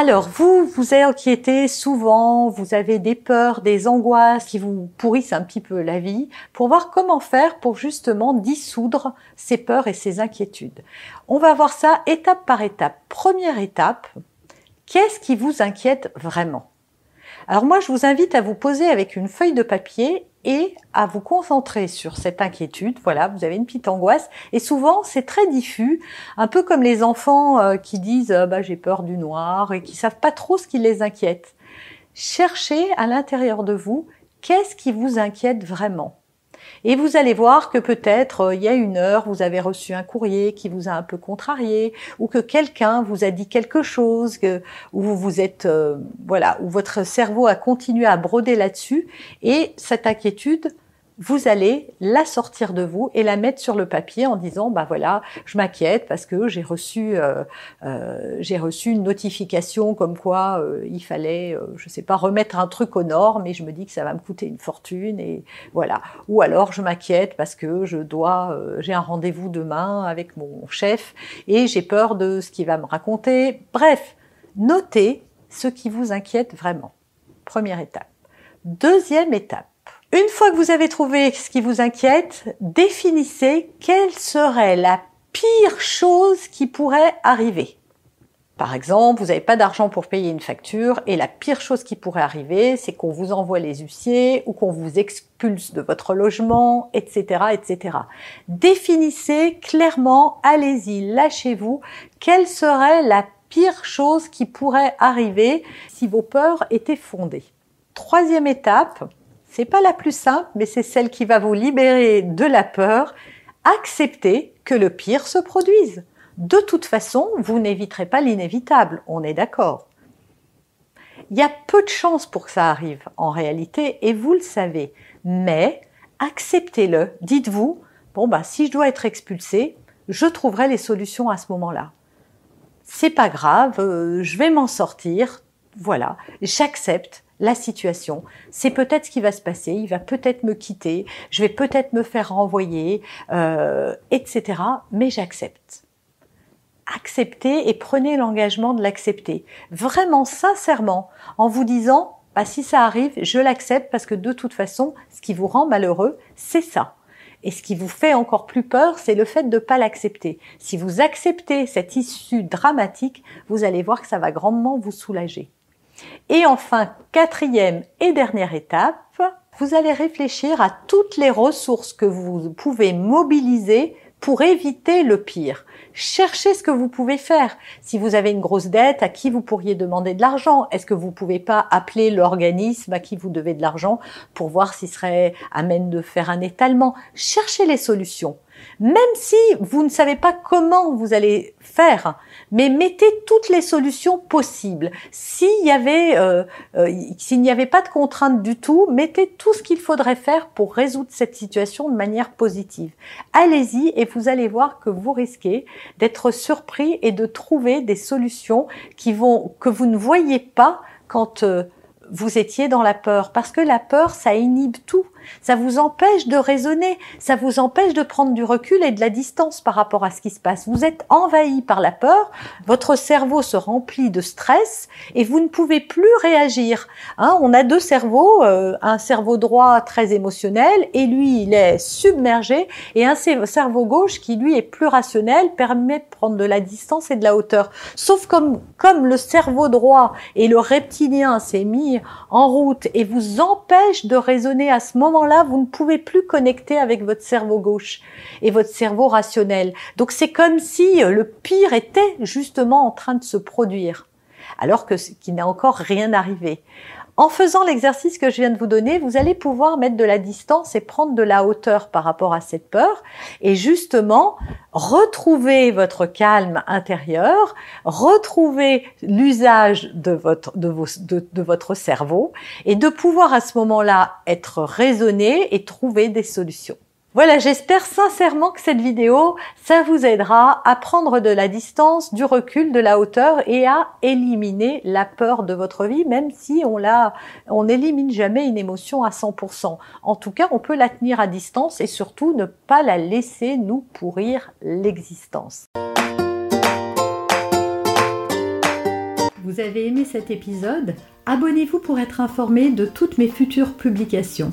Alors, vous vous inquiétez souvent, vous avez des peurs, des angoisses qui vous pourrissent un petit peu la vie, pour voir comment faire pour justement dissoudre ces peurs et ces inquiétudes. On va voir ça étape par étape. Première étape, qu'est-ce qui vous inquiète vraiment? Alors moi, je vous invite à vous poser avec une feuille de papier et à vous concentrer sur cette inquiétude. Voilà, vous avez une petite angoisse et souvent c'est très diffus, un peu comme les enfants euh, qui disent euh, bah, j'ai peur du noir et qui savent pas trop ce qui les inquiète. Cherchez à l'intérieur de vous qu'est-ce qui vous inquiète vraiment? Et vous allez voir que peut-être euh, il y a une heure, vous avez reçu un courrier qui vous a un peu contrarié, ou que quelqu'un vous a dit quelque chose, que, où vous êtes, euh, voilà, où votre cerveau a continué à broder là-dessus, et cette inquiétude vous allez la sortir de vous et la mettre sur le papier en disant bah voilà je m'inquiète parce que j'ai reçu euh, euh, j'ai reçu une notification comme quoi euh, il fallait euh, je sais pas remettre un truc aux normes et je me dis que ça va me coûter une fortune et voilà. Ou alors je m'inquiète parce que je dois euh, j'ai un rendez-vous demain avec mon chef et j'ai peur de ce qu'il va me raconter. Bref notez ce qui vous inquiète vraiment. Première étape. Deuxième étape une fois que vous avez trouvé ce qui vous inquiète, définissez quelle serait la pire chose qui pourrait arriver. Par exemple, vous n'avez pas d'argent pour payer une facture et la pire chose qui pourrait arriver, c'est qu'on vous envoie les huissiers ou qu'on vous expulse de votre logement, etc., etc. Définissez clairement, allez-y, lâchez-vous, quelle serait la pire chose qui pourrait arriver si vos peurs étaient fondées. Troisième étape, c'est pas la plus simple, mais c'est celle qui va vous libérer de la peur. Acceptez que le pire se produise. De toute façon, vous n'éviterez pas l'inévitable, on est d'accord. Il y a peu de chances pour que ça arrive en réalité, et vous le savez. Mais acceptez-le. Dites-vous, bon bah si je dois être expulsé, je trouverai les solutions à ce moment-là. C'est pas grave, euh, je vais m'en sortir. Voilà, j'accepte la situation. C'est peut-être ce qui va se passer. Il va peut-être me quitter. Je vais peut-être me faire renvoyer, euh, etc. Mais j'accepte. Acceptez et prenez l'engagement de l'accepter. Vraiment, sincèrement, en vous disant, bah, si ça arrive, je l'accepte parce que de toute façon, ce qui vous rend malheureux, c'est ça. Et ce qui vous fait encore plus peur, c'est le fait de ne pas l'accepter. Si vous acceptez cette issue dramatique, vous allez voir que ça va grandement vous soulager. Et enfin, quatrième et dernière étape, vous allez réfléchir à toutes les ressources que vous pouvez mobiliser pour éviter le pire. Cherchez ce que vous pouvez faire. Si vous avez une grosse dette, à qui vous pourriez demander de l'argent? Est-ce que vous pouvez pas appeler l'organisme à qui vous devez de l'argent pour voir s'il serait amène de faire un étalement? Cherchez les solutions. Même si vous ne savez pas comment vous allez faire, mais mettez toutes les solutions possibles. S'il y avait, euh, euh, s'il n'y avait pas de contraintes du tout, mettez tout ce qu'il faudrait faire pour résoudre cette situation de manière positive. Allez-y et vous allez voir que vous risquez d'être surpris et de trouver des solutions qui vont que vous ne voyez pas quand euh, vous étiez dans la peur. Parce que la peur, ça inhibe tout. Ça vous empêche de raisonner, ça vous empêche de prendre du recul et de la distance par rapport à ce qui se passe. Vous êtes envahi par la peur, votre cerveau se remplit de stress et vous ne pouvez plus réagir. Hein, on a deux cerveaux, euh, un cerveau droit très émotionnel et lui il est submergé et un cerveau gauche qui lui est plus rationnel permet de prendre de la distance et de la hauteur. Sauf comme comme le cerveau droit et le reptilien s'est mis en route et vous empêche de raisonner à ce moment là vous ne pouvez plus connecter avec votre cerveau gauche et votre cerveau rationnel. Donc c'est comme si euh, le pire était justement en train de se produire. alors que qu'il n'est encore rien arrivé. En faisant l'exercice que je viens de vous donner, vous allez pouvoir mettre de la distance et prendre de la hauteur par rapport à cette peur et justement retrouver votre calme intérieur, retrouver l'usage de votre, cerveau et de pouvoir à ce moment-là être raisonné et trouver des solutions. Voilà, j'espère sincèrement que cette vidéo, ça vous aidera à prendre de la distance, du recul, de la hauteur et à éliminer la peur de votre vie, même si on on n'élimine jamais une émotion à 100%. En tout cas, on peut la tenir à distance et surtout ne pas la laisser nous pourrir l'existence. Vous avez aimé cet épisode? Abonnez-vous pour être informé de toutes mes futures publications.